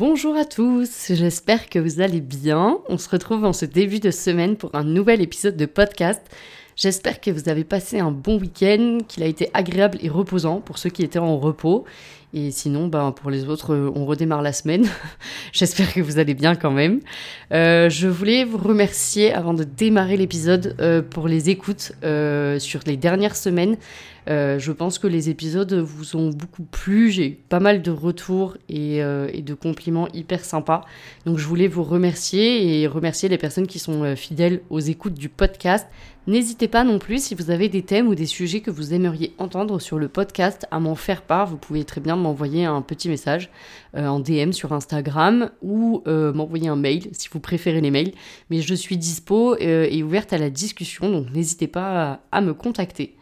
Bonjour à tous, j'espère que vous allez bien. On se retrouve en ce début de semaine pour un nouvel épisode de podcast. J'espère que vous avez passé un bon week-end, qu'il a été agréable et reposant pour ceux qui étaient en repos. Et sinon, ben, pour les autres, on redémarre la semaine. J'espère que vous allez bien quand même. Euh, je voulais vous remercier avant de démarrer l'épisode euh, pour les écoutes euh, sur les dernières semaines. Euh, je pense que les épisodes vous ont beaucoup plu. J'ai eu pas mal de retours et, euh, de compliments hyper sympas. Donc je voulais vous remercier et remercier les personnes qui sont euh, fidèles aux écoutes du podcast. N'hésitez pas non plus si vous avez des thèmes ou des sujets que vous aimeriez entendre sur le podcast à m'en faire part. Vous pouvez très bien m'envoyer un petit message en DM sur Instagram ou m'envoyer un mail si vous préférez les mails. Mais je suis dispo et ouverte à la discussion, donc n'hésitez pas à me contacter.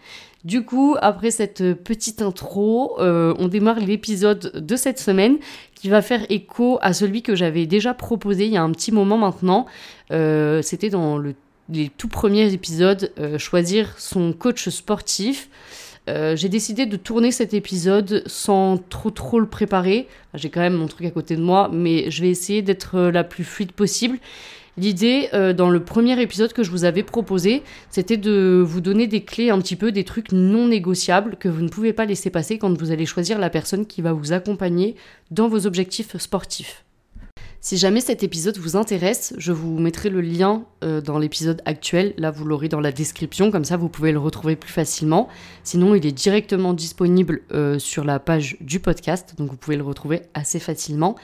Du coup, après cette petite intro, euh, on démarre l'épisode de cette semaine qui va faire écho à celui que j'avais déjà proposé il y a un petit moment maintenant. Euh, c'était dans les tout premiers épisodes, euh, choisir son coach sportif. J'ai décidé de tourner cet épisode sans trop trop le préparer. J'ai quand même mon truc à côté de moi, mais je vais essayer d'être la plus fluide possible. L'idée, euh, dans le premier épisode que je vous avais proposé, c'était de vous donner des clés, un petit peu des trucs non négociables que vous ne pouvez pas laisser passer quand vous allez choisir la personne qui va vous accompagner dans vos objectifs sportifs. Si jamais cet épisode vous intéresse, je vous mettrai le lien euh, dans l'épisode actuel. Là, vous l'aurez dans la description, comme ça vous pouvez le retrouver plus facilement. Sinon, il est directement disponible euh, sur la page du podcast, donc vous pouvez le retrouver assez facilement.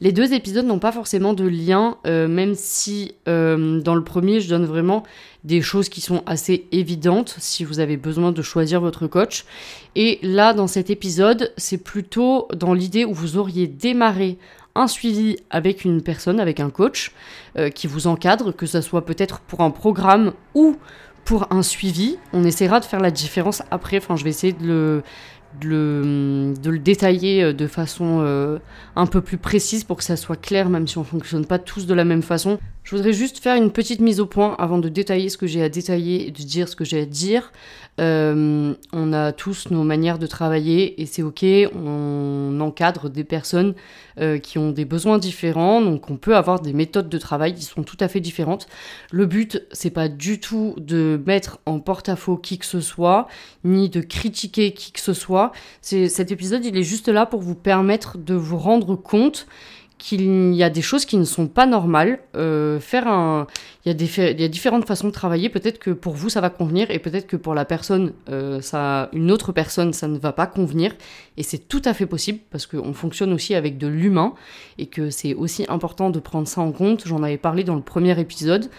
Les deux épisodes n'ont pas forcément de lien, euh, même si dans le premier, je donne vraiment des choses qui sont assez évidentes si vous avez besoin de choisir votre coach. Et là, dans cet épisode, c'est plutôt dans l'idée où vous auriez démarré un suivi avec une personne, avec un coach euh, qui vous encadre, que ce soit peut-être pour un programme ou pour un suivi. On essaiera de faire la différence après. Enfin, je vais essayer de le, détailler euh, de façon euh, un peu plus précise pour que ça soit clair, même si on ne fonctionne pas tous de la même façon. Je voudrais juste faire une petite mise au point avant de détailler ce que j'ai à détailler et de dire ce que j'ai à dire. Euh, on a tous nos manières de travailler et c'est ok, on encadre des personnes qui ont des besoins différents, donc on peut avoir des méthodes de travail qui sont tout à fait différentes. Le but, c'est pas du tout de mettre en porte-à-faux qui que ce soit, ni de critiquer qui que ce soit cet épisode, il est juste là pour vous permettre de vous rendre compte qu'il y a des choses qui ne sont pas normales. Euh, faire un, il y, a des, il y a différentes façons de travailler. Peut-être que pour vous ça va convenir et peut-être que pour la personne, euh, ça, une autre personne, ça ne va pas convenir. Et c'est tout à fait possible parce qu'on fonctionne aussi avec de l'humain et que c'est aussi important de prendre ça en compte. J'en avais parlé dans le premier épisode.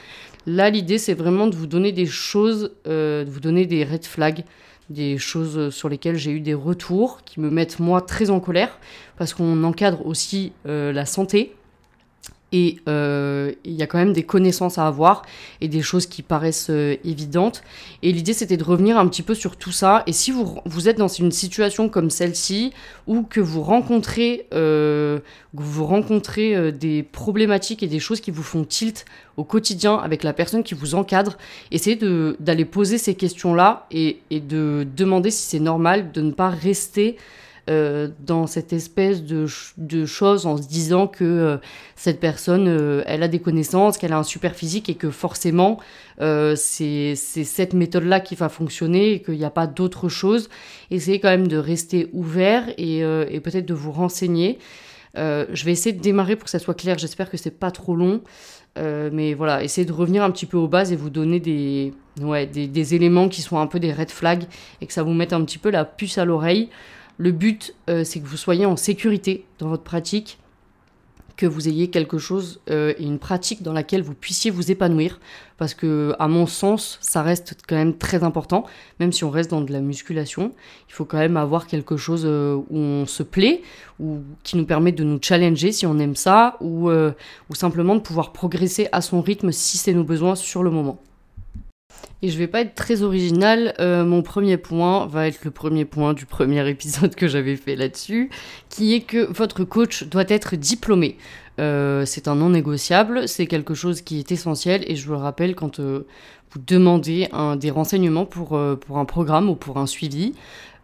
Là, l'idée c'est vraiment de vous donner des choses, euh, de vous donner des red flags des choses sur lesquelles j'ai eu des retours qui me mettent moi très en colère parce qu'on encadre aussi euh, la santé et euh, il y a quand même des connaissances à avoir et des choses qui paraissent euh, évidentes. Et l'idée, c'était de revenir un petit peu sur tout ça. Et si vous, vous êtes dans une situation comme celle-ci, ou que vous rencontrez, euh, vous rencontrez euh, des problématiques et des choses qui vous font tilt au quotidien avec la personne qui vous encadre, essayez d'aller poser ces questions-là et, et de demander si c'est normal de ne pas rester euh, dans cette espèce de, de choses en se disant que euh, cette personne, euh, elle a des connaissances, qu'elle a un super physique et que forcément, c'est cette méthode-là qui va fonctionner et qu'il n'y a pas d'autre chose. Essayez quand même de rester ouvert et, peut-être de vous renseigner. je vais essayer de démarrer pour que ça soit clair. J'espère que c'est pas trop long. mais voilà, essayez de revenir un petit peu aux bases et vous donner des, des, éléments qui sont un peu des red flags et que ça vous mette un petit peu la puce à l'oreille. Le but, euh, c'est que vous soyez en sécurité dans votre pratique, que vous ayez quelque chose euh, et une pratique dans laquelle vous puissiez vous épanouir. Parce que, à mon sens, ça reste quand même très important. Même si on reste dans de la musculation, il faut quand même avoir quelque chose euh, où on se plaît, ou qui nous permet de nous challenger si on aime ça, ou, euh, ou simplement de pouvoir progresser à son rythme si c'est nos besoins sur le moment. Et je vais pas être très original. Euh, mon premier point va être le premier point du premier épisode que j'avais fait là-dessus, qui est que votre coach doit être diplômé. Euh, c'est un non négociable, c'est quelque chose qui est essentiel et je vous le rappelle quand euh, vous demandez un, des renseignements pour, pour un programme ou pour un suivi,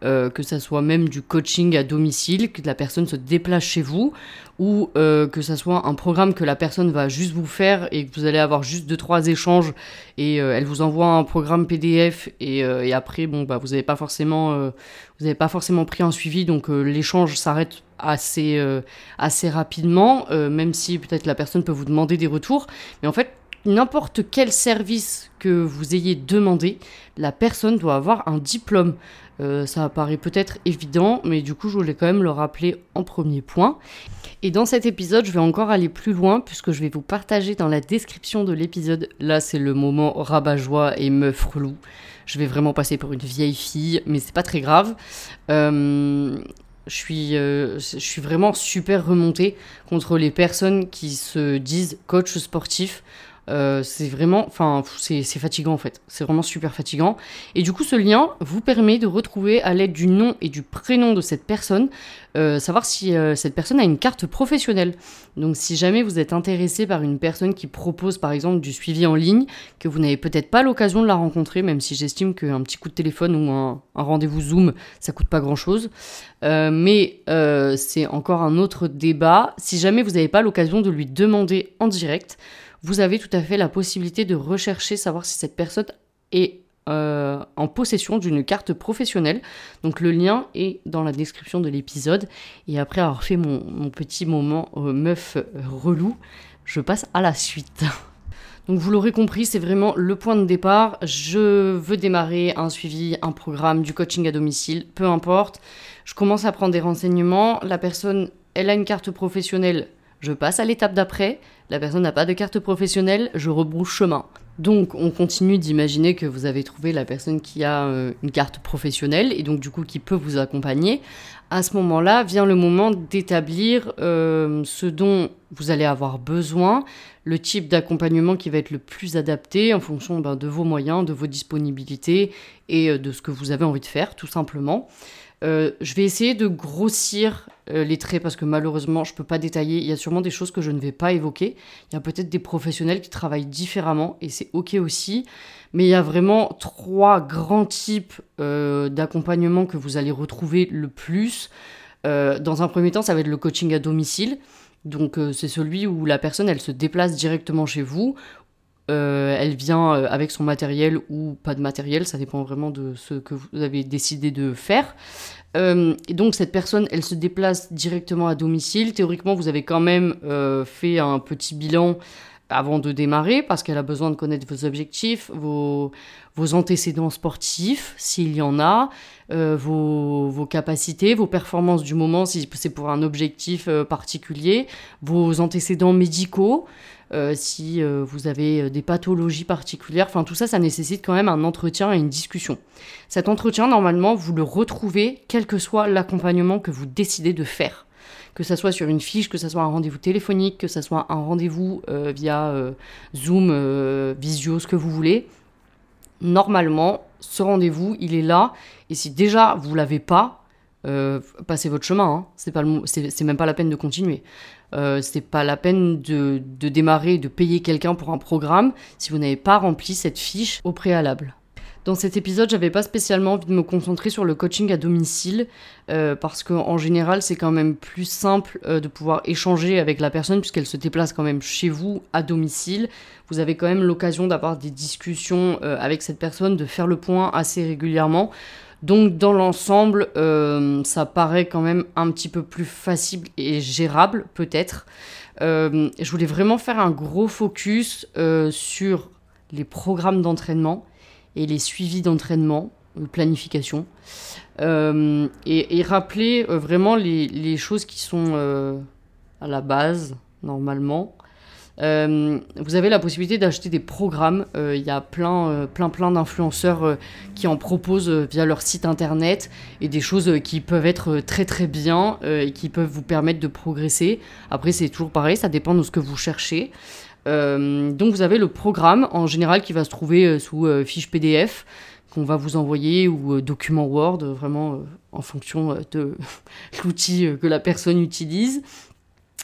euh, que ça soit même du coaching à domicile, que la personne se déplace chez vous, ou euh, que ça soit un programme que la personne va juste vous faire et que vous allez avoir juste deux trois échanges et euh, elle vous envoie un programme PDF et, après bon bah vous n'avez pas forcément vous avez pas forcément pris un suivi donc l'échange s'arrête assez assez rapidement même si peut-être la personne peut vous demander des retours. Mais en fait n'importe quel service que vous ayez demandé, la personne doit avoir un diplôme. Euh, ça paraît peut-être évident, mais du coup, je voulais quand même le rappeler en premier point. Et dans cet épisode, je vais encore aller plus loin, puisque je vais vous partager dans la description de l'épisode. Là, c'est le moment rabat-joie et meuf relou. Je vais vraiment passer pour une vieille fille, mais c'est pas très grave. Euh, je suis, euh, je suis vraiment super remontée contre les personnes qui se disent coach sportif euh, c'est vraiment, enfin, c'est fatigant en fait. C'est vraiment super fatigant. Et du coup, ce lien vous permet de retrouver à l'aide du nom et du prénom de cette personne, euh, savoir si euh, cette personne a une carte professionnelle. Donc, si jamais vous êtes intéressé par une personne qui propose par exemple du suivi en ligne, que vous n'avez peut-être pas l'occasion de la rencontrer, même si j'estime qu'un petit coup de téléphone ou un, un rendez-vous Zoom, ça coûte pas grand-chose. mais c'est encore un autre débat. Si jamais vous n'avez pas l'occasion de lui demander en direct, vous avez tout à fait la possibilité de rechercher, savoir si cette personne est euh, en possession d'une carte professionnelle. Donc le lien est dans la description de l'épisode. Et après avoir fait mon, petit moment euh, meuf relou, je passe à la suite. Donc vous l'aurez compris, c'est vraiment le point de départ. Je veux démarrer un suivi, un programme, du coaching à domicile, peu importe. Je commence à prendre des renseignements. La personne, elle a une carte professionnelle je passe à l'étape d'après, la personne n'a pas de carte professionnelle, je rebrouche chemin. Donc on continue d'imaginer que vous avez trouvé la personne qui a euh, une carte professionnelle et donc du coup qui peut vous accompagner. À ce moment-là vient le moment d'établir euh, ce dont vous allez avoir besoin, le type d'accompagnement qui va être le plus adapté en fonction ben, de vos moyens, de vos disponibilités et euh, de ce que vous avez envie de faire tout simplement. Euh, je vais essayer de grossir euh, les traits parce que malheureusement, je ne peux pas détailler. Il y a sûrement des choses que je ne vais pas évoquer. Il y a peut-être des professionnels qui travaillent différemment et c'est OK aussi. Mais il y a vraiment trois grands types euh, d'accompagnement que vous allez retrouver le plus. dans un premier temps, ça va être le coaching à domicile. Donc c'est celui où la personne, elle se déplace directement chez vous, elle vient avec son matériel ou pas de matériel, ça dépend vraiment de ce que vous avez décidé de faire. Euh, et donc cette personne, elle se déplace directement à domicile. Théoriquement, vous avez quand même euh, fait un petit bilan avant de démarrer parce qu'elle a besoin de connaître vos objectifs, vos, vos antécédents sportifs, s'il y en a, euh, vos, vos, capacités, vos performances du moment, si c'est pour un objectif particulier, vos antécédents médicaux. Euh, si euh, vous avez euh, des pathologies particulières. Enfin, tout ça, ça nécessite quand même un entretien et une discussion. Cet entretien, normalement, vous le retrouvez quel que soit l'accompagnement que vous décidez de faire. Que ça soit sur une fiche, que ça soit un rendez-vous téléphonique, que ça soit un rendez-vous via Zoom, Visio, ce que vous voulez. Normalement, ce rendez-vous, il est là. Et si déjà vous l'avez pas, passez votre chemin. Hein. C'est pas c'est même pas la peine de continuer. Euh, c'est pas la peine de démarrer, de payer quelqu'un pour un programme si vous n'avez pas rempli cette fiche au préalable. Dans cet épisode, j'avais pas spécialement envie de me concentrer sur le coaching à domicile euh, parce qu'en général, c'est quand même plus simple euh, de pouvoir échanger avec la personne puisqu'elle se déplace quand même chez vous à domicile. Vous avez quand même l'occasion d'avoir des discussions avec cette personne, de faire le point assez régulièrement. Donc dans l'ensemble, euh, ça paraît quand même un petit peu plus facile et gérable peut-être. Euh, je voulais vraiment faire un gros focus euh, sur les programmes d'entraînement et les suivis d'entraînement, planification, et, rappeler vraiment les, choses qui sont à la base normalement. Euh, vous avez la possibilité d'acheter des programmes. Euh, Il y a plein, euh, plein, plein d'influenceurs euh, qui en proposent euh, via leur site internet et des choses euh, qui peuvent être euh, très très bien euh, et qui peuvent vous permettre de progresser. Après, c'est toujours pareil, ça dépend de ce que vous cherchez. Euh, donc, vous avez le programme en général qui va se trouver euh, sous euh, fiche PDF qu'on va vous envoyer ou document Word, vraiment en fonction de l'outil que la personne utilise.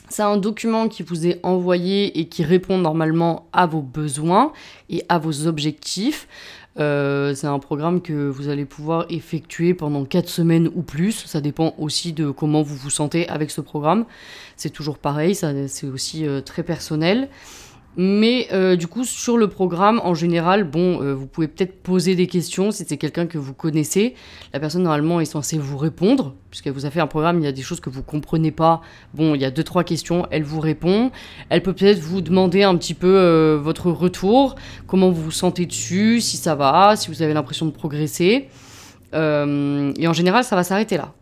C'est un document qui vous est envoyé et qui répond normalement à vos besoins et à vos objectifs. C'est un programme que vous allez pouvoir effectuer pendant 4 semaines ou plus. Ça dépend aussi de comment vous vous sentez avec ce programme. C'est toujours pareil, c'est aussi très personnel. Mais euh, du coup, sur le programme, en général, bon, euh, vous pouvez peut-être poser des questions si c'est quelqu'un que vous connaissez. La personne, normalement, est censée vous répondre, puisqu'elle vous a fait un programme, il y a des choses que vous comprenez pas. Bon, il y a deux, trois questions, elle vous répond. Elle peut peut-être vous demander un petit peu euh, votre retour, comment vous vous sentez dessus, si ça va, si vous avez l'impression de progresser. Et en général, ça va s'arrêter là.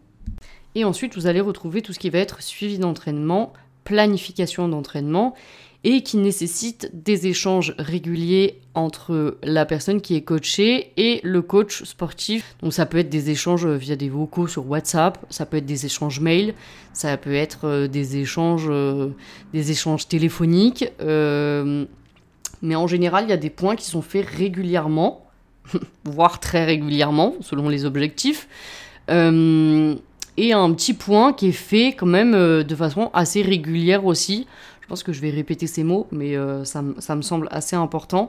Et ensuite, vous allez retrouver tout ce qui va être suivi d'entraînement, planification d'entraînement et qui nécessite des échanges réguliers entre la personne qui est coachée et le coach sportif. Donc ça peut être des échanges via des vocaux sur WhatsApp, ça peut être des échanges mail, ça peut être euh, des échanges, euh, des échanges téléphoniques. euh, mais en général, il y a des points qui sont faits régulièrement, voire très régulièrement, selon les objectifs. Euh, et un petit point qui est fait quand même euh, de façon assez régulière aussi. Pense que je vais répéter ces mots, mais euh, ça, me- semble assez important.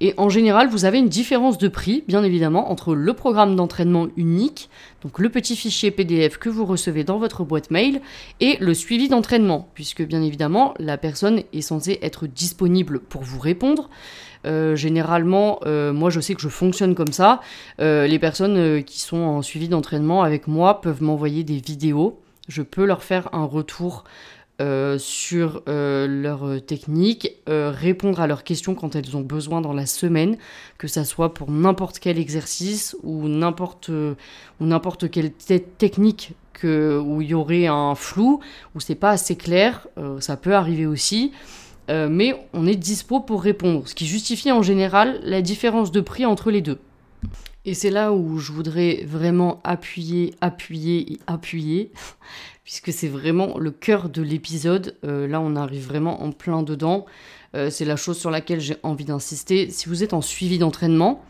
Et en général, vous avez une différence de prix, bien évidemment, entre le programme d'entraînement unique, donc le petit fichier PDF que vous recevez dans votre boîte mail, et le suivi d'entraînement, puisque bien évidemment, la personne est censée être disponible pour vous répondre. Euh, généralement, euh, moi je sais que je fonctionne comme ça. Les personnes qui sont en suivi d'entraînement avec moi peuvent m'envoyer des vidéos. Je peux leur faire un retour euh, sur euh, leur euh, technique, répondre à leurs questions quand elles ont besoin dans la semaine, que ça soit pour n'importe quel exercice ou n'importe ou n'importe quelle te- technique que, où il y aurait un flou, où c'est pas assez clair, ça peut arriver aussi. Mais on est dispo pour répondre, ce qui justifie en général la différence de prix entre les deux. Et c'est là où je voudrais vraiment appuyer, appuyer et appuyer, puisque c'est vraiment le cœur de l'épisode. Euh, là, on arrive vraiment en plein dedans. Euh, c'est la chose sur laquelle j'ai envie d'insister. Si vous êtes en suivi d'entraînement,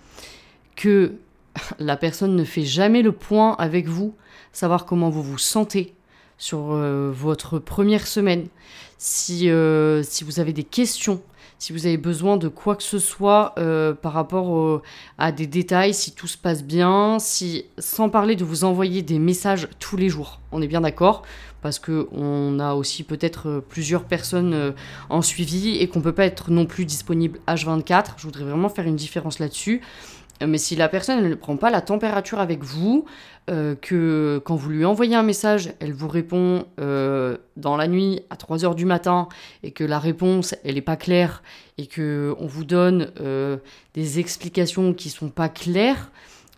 que la personne ne fait jamais le point avec vous, savoir comment vous vous sentez sur euh, votre première semaine, si, si vous avez des questions, si vous avez besoin de quoi que ce soit euh, par rapport à des détails, si tout se passe bien, si sans parler de vous envoyer des messages tous les jours. On est bien d'accord parce que on a aussi peut-être euh, plusieurs personnes euh, en suivi et qu'on peut pas être non plus disponible H24. Je voudrais vraiment faire une différence là-dessus. Euh, Mais si la personne ne prend pas la température avec vous, euh, que quand vous lui envoyez un message, elle vous répond euh, dans la nuit à 3 heures du matin et que la réponse elle est pas claire et que on vous donne des explications qui sont pas claires,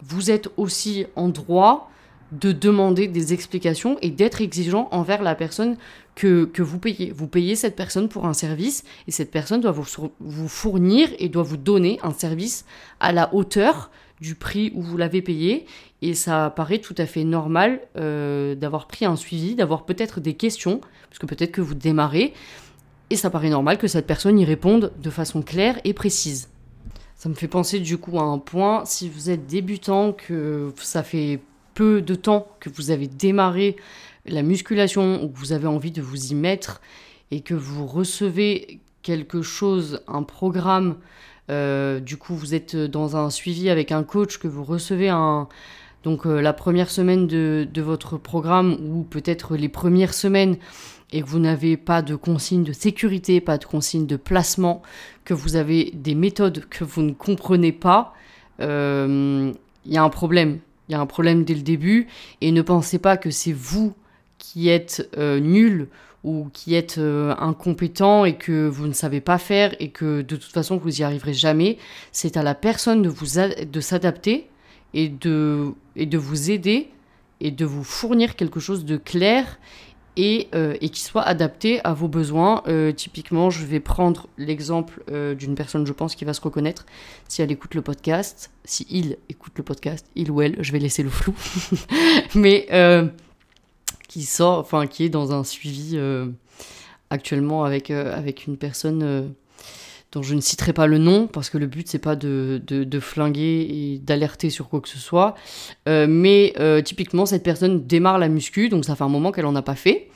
vous êtes aussi en droit de demander des explications et d'être exigeant envers la personne que, vous payez. Vous payez cette personne pour un service et cette personne doit vous, vous fournir et doit vous donner un service à la hauteur du prix où vous l'avez payé. Et ça paraît tout à fait normal euh, d'avoir pris un suivi, d'avoir peut-être des questions, parce que peut-être que vous démarrez, et ça paraît normal que cette personne y réponde de façon claire et précise. Ça me fait penser du coup à un point, si vous êtes débutant, que ça fait peu de temps que vous avez démarré la musculation ou que vous avez envie de vous y mettre et que vous recevez quelque chose, un programme, euh, du coup vous êtes dans un suivi avec un coach, que vous recevez un, donc euh, la première semaine de, de votre programme ou peut-être les premières semaines et que vous n'avez pas de consigne de sécurité, pas de consigne de placement, que vous avez des méthodes que vous ne comprenez pas, euh, il y a un problème. Il y a un problème dès le début et ne pensez pas que c'est vous qui êtes euh, nul ou qui êtes euh, incompétent et que vous ne savez pas faire et que de toute façon vous y arriverez jamais. C'est à la personne de vous de s'adapter et de et de vous aider et de vous fournir quelque chose de clair et, euh, et qui soit adapté à vos besoins. Euh, typiquement, je vais prendre l'exemple euh, d'une personne, je pense, qui va se reconnaître si elle écoute le podcast. Si il écoute le podcast, il ou elle, je vais laisser le flou. Mais qui sort, enfin, qui est dans un suivi actuellement avec, avec une personne dont je ne citerai pas le nom, parce que le but, c'est pas de, de, flinguer et d'alerter sur quoi que ce soit. Euh, mais euh, typiquement, cette personne démarre la muscu, donc ça fait un moment qu'elle en a pas fait.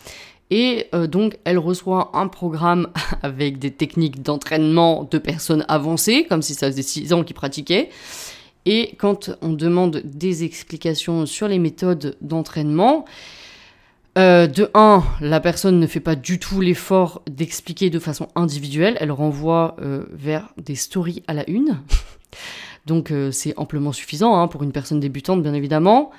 Et euh, donc, elle reçoit un programme avec des techniques d'entraînement de personnes avancées, comme si ça faisait 6 ans qu'ils pratiquaient. Et quand on demande des explications sur les méthodes d'entraînement, euh, de 1, la personne ne fait pas du tout l'effort d'expliquer de façon individuelle, elle renvoie euh, vers des stories à la une. Donc euh, c'est amplement suffisant hein, pour une personne débutante, bien évidemment.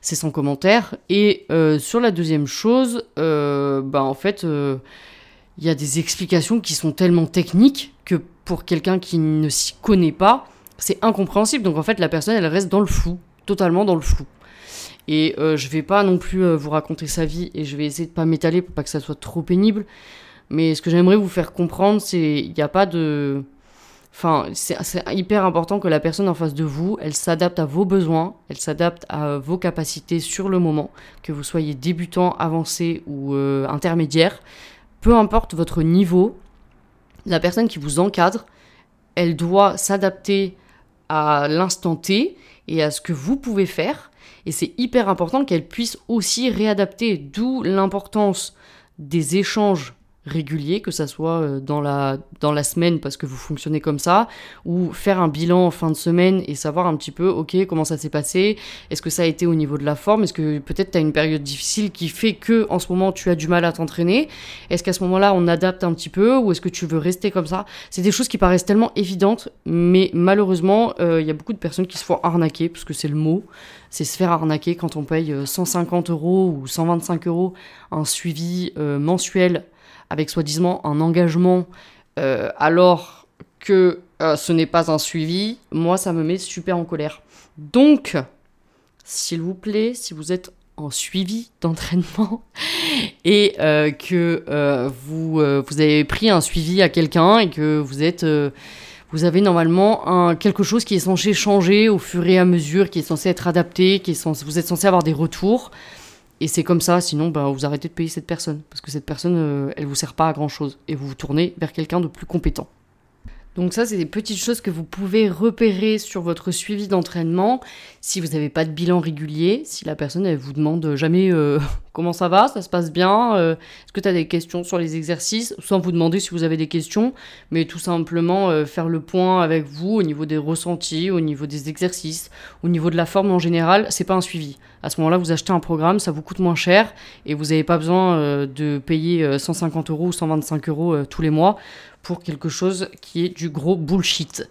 C'est sans commentaire. Et sur la deuxième chose, bah, en fait, il y a des explications qui sont tellement techniques que pour quelqu'un qui ne s'y connaît pas, c'est incompréhensible. Donc en fait, la personne, elle reste dans le flou, totalement dans le flou. Et euh, je vais pas non plus euh, vous raconter sa vie et je vais essayer de pas m'étaler pour pas que ça soit trop pénible. Mais ce que j'aimerais vous faire comprendre, c'est il n'y a pas de. Enfin, c'est hyper important que la personne en face de vous, elle s'adapte à vos besoins, elle s'adapte à vos capacités sur le moment, que vous soyez débutant, avancé ou euh, intermédiaire. Peu importe votre niveau, la personne qui vous encadre, elle doit s'adapter à l'instant T et à ce que vous pouvez faire et c'est hyper important qu'elle puisse aussi réadapter, d'où l'importance des échanges régulier, que ça soit euh, dans la, dans la semaine parce que vous fonctionnez comme ça, ou faire un bilan en fin de semaine et savoir un petit peu, ok, comment ça s'est passé, est-ce que ça a été au niveau de la forme, est-ce que peut-être tu as une période difficile qui fait que en ce moment tu as du mal à t'entraîner, est-ce qu'à ce, moment-là on adapte un petit peu, ou est-ce que tu veux rester comme ça? C'est des choses qui paraissent tellement évidentes, mais malheureusement, euh, il y a beaucoup de personnes qui se font arnaquer, parce que c'est le mot, c'est se faire arnaquer quand on paye 150 euh, euros ou 125 euros un suivi mensuel avec soi-disant un engagement euh, alors que euh, ce n'est pas un suivi, moi ça me met super en colère. Donc, s'il vous plaît, si vous êtes en suivi d'entraînement et euh, que vous, vous avez pris un suivi à quelqu'un et que vous êtes vous avez normalement un, quelque chose qui est censé changer au fur et à mesure, qui est censé être adapté, qui est censé, vous êtes censé avoir des retours. Et c'est comme ça, sinon bah, vous arrêtez de payer cette personne. Parce que cette personne, euh, elle vous sert pas à grand chose. Et vous vous tournez vers quelqu'un de plus compétent. Donc ça, c'est des petites choses que vous pouvez repérer sur votre suivi d'entraînement. Si vous n'avez pas de bilan régulier, si la personne, elle vous demande jamais euh, comment ça va, ça se passe bien, euh, est-ce que tu as des questions sur les exercices, sans vous demander si vous avez des questions, mais tout simplement faire le point avec vous au niveau des ressentis, au niveau des exercices, au niveau de la forme en général, c'est pas un suivi à ce moment-là, vous achetez un programme, ça vous coûte moins cher et vous n'avez pas besoin euh, de payer 150 euh, euros ou 125 euros euh, tous les mois pour quelque chose qui est du gros bullshit.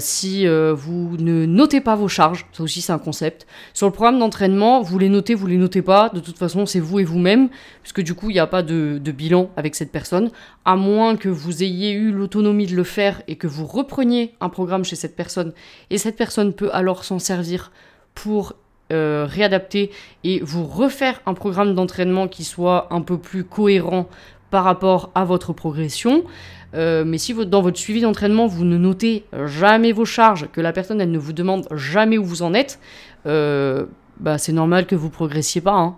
si vous ne notez pas vos charges, ça aussi c'est un concept. Sur le programme d'entraînement, vous les notez, vous les notez pas. De toute façon, c'est vous et vous-même, puisque du coup, il n'y a pas de, de, bilan avec cette personne, à moins que vous ayez eu l'autonomie de le faire et que vous repreniez un programme chez cette personne. Et cette personne peut alors s'en servir pour euh, réadapter et vous refaire un programme d'entraînement qui soit un peu plus cohérent par rapport à votre progression. Euh, mais si dans votre suivi d'entraînement, vous ne notez jamais vos charges, que la personne ne vous demande jamais où vous en êtes, euh, bah, c'est normal que vous progressiez pas. Hein.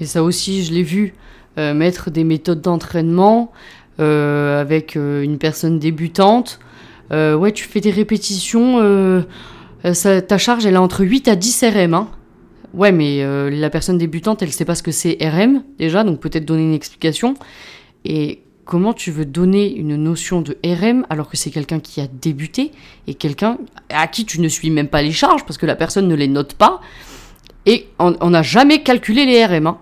Et ça aussi, je l'ai vu, mettre des méthodes d'entraînement avec une personne débutante. ouais, tu fais des répétitions, ta charge elle est entre 8 à 10 RM. Hein. Ouais, mais euh, la personne débutante, elle sait pas ce que c'est RM déjà, donc peut-être donner une explication. Et comment tu veux donner une notion de RM alors que c'est quelqu'un qui a débuté et quelqu'un à qui tu ne suis même pas les charges parce que la personne ne les note pas et on n'a jamais calculé les RM, hein.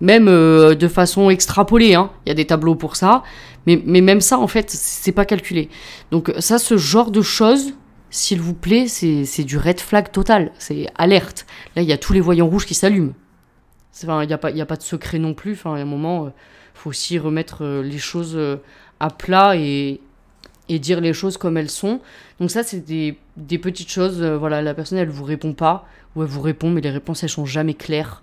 même euh, de façon extrapolée. Hein. Il y a des tableaux pour ça, mais, mais même ça en fait c'est pas calculé. Donc ça, ce genre de choses s'il vous plaît, c'est du red flag total, c'est alerte. Là, il y a tous les voyants rouges qui s'allument. Il n'y a, pas, a pas de secret non plus. Enfin, à un moment, il euh, faut aussi remettre euh, les choses euh, à plat et, et, dire les choses comme elles sont. Donc ça, c'est des, des, petites choses. voilà, la personne, elle vous répond pas, ou elle vous répond, mais les réponses, elles sont jamais claires.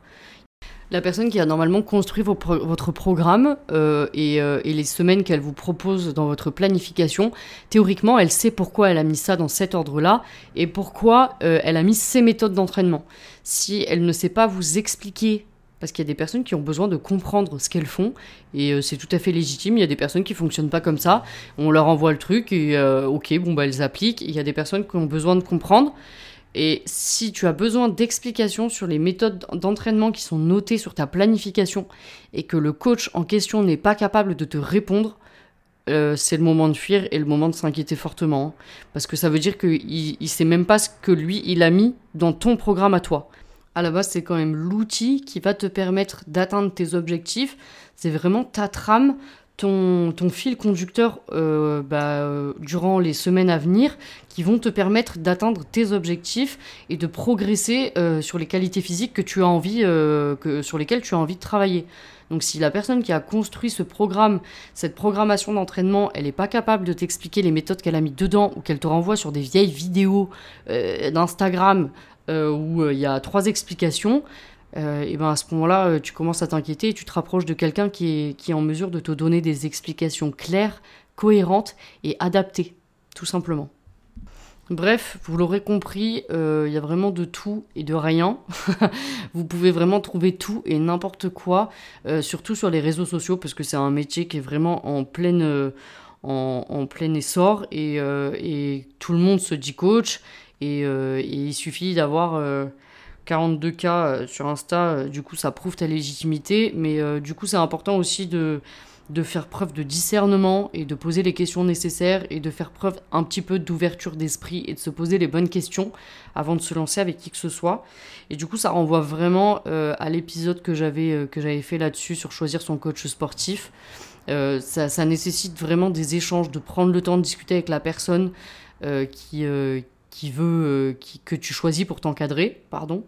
La personne qui a normalement construit votre programme euh, et, euh, et, les semaines qu'elle vous propose dans votre planification, théoriquement, elle sait pourquoi elle a mis ça dans cet ordre-là et pourquoi euh, elle a mis ces méthodes d'entraînement. Si elle ne sait pas vous expliquer parce qu'il y a des personnes qui ont besoin de comprendre ce qu'elles font et c'est tout à fait légitime. Il y a des personnes qui fonctionnent pas comme ça. On leur envoie le truc et ok, bon bah elles appliquent. Il y a des personnes qui ont besoin de comprendre. Et si tu as besoin d'explications sur les méthodes d'entraînement qui sont notées sur ta planification et que le coach en question n'est pas capable de te répondre, euh, c'est le moment de fuir et le moment de s'inquiéter fortement. Parce que ça veut dire qu'il ne sait même pas ce que lui, il a mis dans ton programme à toi. À la base, c'est quand même l'outil qui va te permettre d'atteindre tes objectifs. C'est vraiment ta trame, ton, fil conducteur euh, bah, euh, durant les semaines à venir qui vont te permettre d'atteindre tes objectifs et de progresser euh, sur les qualités physiques que tu as envie, que, sur lesquelles tu as envie de travailler. Donc si la personne qui a construit ce programme, cette programmation d'entraînement, elle n'est pas capable de t'expliquer les méthodes qu'elle a mis dedans ou qu'elle te renvoie sur des vieilles vidéos d'Instagram où il y a trois explications, euh, et ben à ce moment-là, euh, tu commences à t'inquiéter et tu te rapproches de quelqu'un qui est, qui est en mesure de te donner des explications claires, cohérentes et adaptées, tout simplement. Bref, vous l'aurez compris, euh, il y a vraiment de tout et de rien. vous pouvez vraiment trouver tout et n'importe quoi, surtout sur les réseaux sociaux, parce que c'est un métier qui est vraiment en pleine, en, plein essor et, et, tout le monde se dit coach. Et il suffit d'avoir 42 cas euh, sur Insta, euh, du coup ça prouve ta légitimité, mais euh, du coup c'est important aussi de, de faire preuve de discernement et de poser les questions nécessaires et de faire preuve un petit peu d'ouverture d'esprit et de se poser les bonnes questions avant de se lancer avec qui que ce soit. Et du coup ça renvoie vraiment à l'épisode que j'avais fait là-dessus sur choisir son coach sportif. ça, nécessite vraiment des échanges, de prendre le temps de discuter avec la personne qui, qui veut euh, que tu choisis pour t'encadrer, pardon.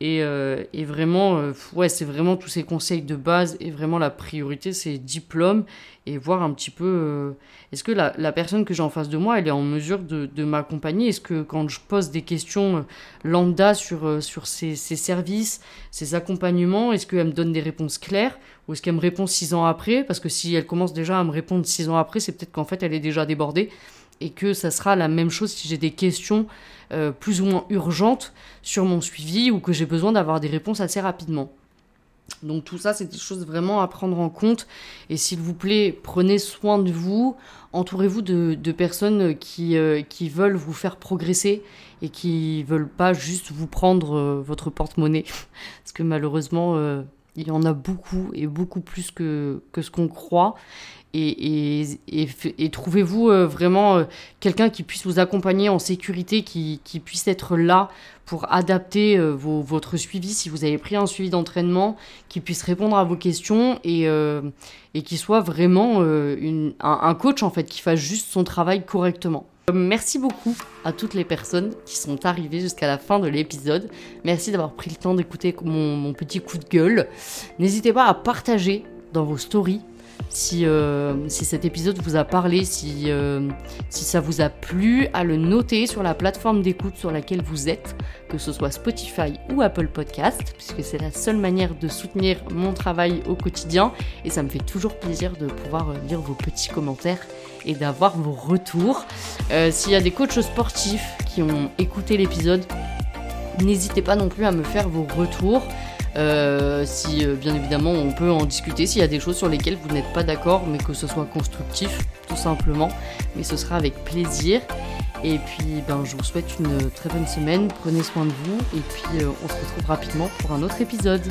Et, euh, et vraiment, euh, ouais, c'est vraiment tous ces conseils de base et vraiment la priorité, c'est diplôme et voir un petit peu, est-ce que la, la, personne que j'ai en face de moi, elle est en mesure de, de m'accompagner? Est-ce que quand je pose des questions lambda sur, sur ses, ses services, ses accompagnements, est-ce qu'elle me donne des réponses claires ou est-ce qu'elle me répond six ans après? Parce que si elle commence déjà à me répondre six ans après, c'est peut-être qu'en fait, elle est déjà débordée et que ça sera la même chose si j'ai des questions euh, plus ou moins urgentes sur mon suivi ou que j'ai besoin d'avoir des réponses assez rapidement. Donc tout ça, c'est des choses vraiment à prendre en compte. Et s'il vous plaît, prenez soin de vous, entourez-vous de, personnes qui, euh, qui veulent vous faire progresser et qui veulent pas juste vous prendre euh, votre porte-monnaie. Parce que malheureusement, il y en a beaucoup et beaucoup plus que, que ce qu'on croit et, trouvez-vous euh, vraiment euh, quelqu'un qui puisse vous accompagner en sécurité, qui, puisse être là pour adapter euh, votre suivi si vous avez pris un suivi d'entraînement, qui puisse répondre à vos questions et, qui soit vraiment un, coach en fait, qui fasse juste son travail correctement. Merci beaucoup à toutes les personnes qui sont arrivées jusqu'à la fin de l'épisode. Merci d'avoir pris le temps d'écouter mon petit coup de gueule. N'hésitez pas à partager dans vos stories si, euh, si cet épisode vous a parlé, si, euh, si ça vous a plu, à le noter sur la plateforme d'écoute sur laquelle vous êtes, que ce soit Spotify ou Apple Podcast, puisque c'est la seule manière de soutenir mon travail au quotidien. Et ça me fait toujours plaisir de pouvoir euh, lire vos petits commentaires et d'avoir vos retours. S'il y a des coachs sportifs qui ont écouté l'épisode, n'hésitez pas non plus à me faire vos retours. Euh, si euh, bien évidemment on peut en discuter s'il y a des choses sur lesquelles vous n'êtes pas d'accord mais que ce soit constructif tout simplement. Mais ce sera avec plaisir. Et puis ben, je vous souhaite une très bonne semaine. Prenez soin de vous. Et puis euh, on se retrouve rapidement pour un autre épisode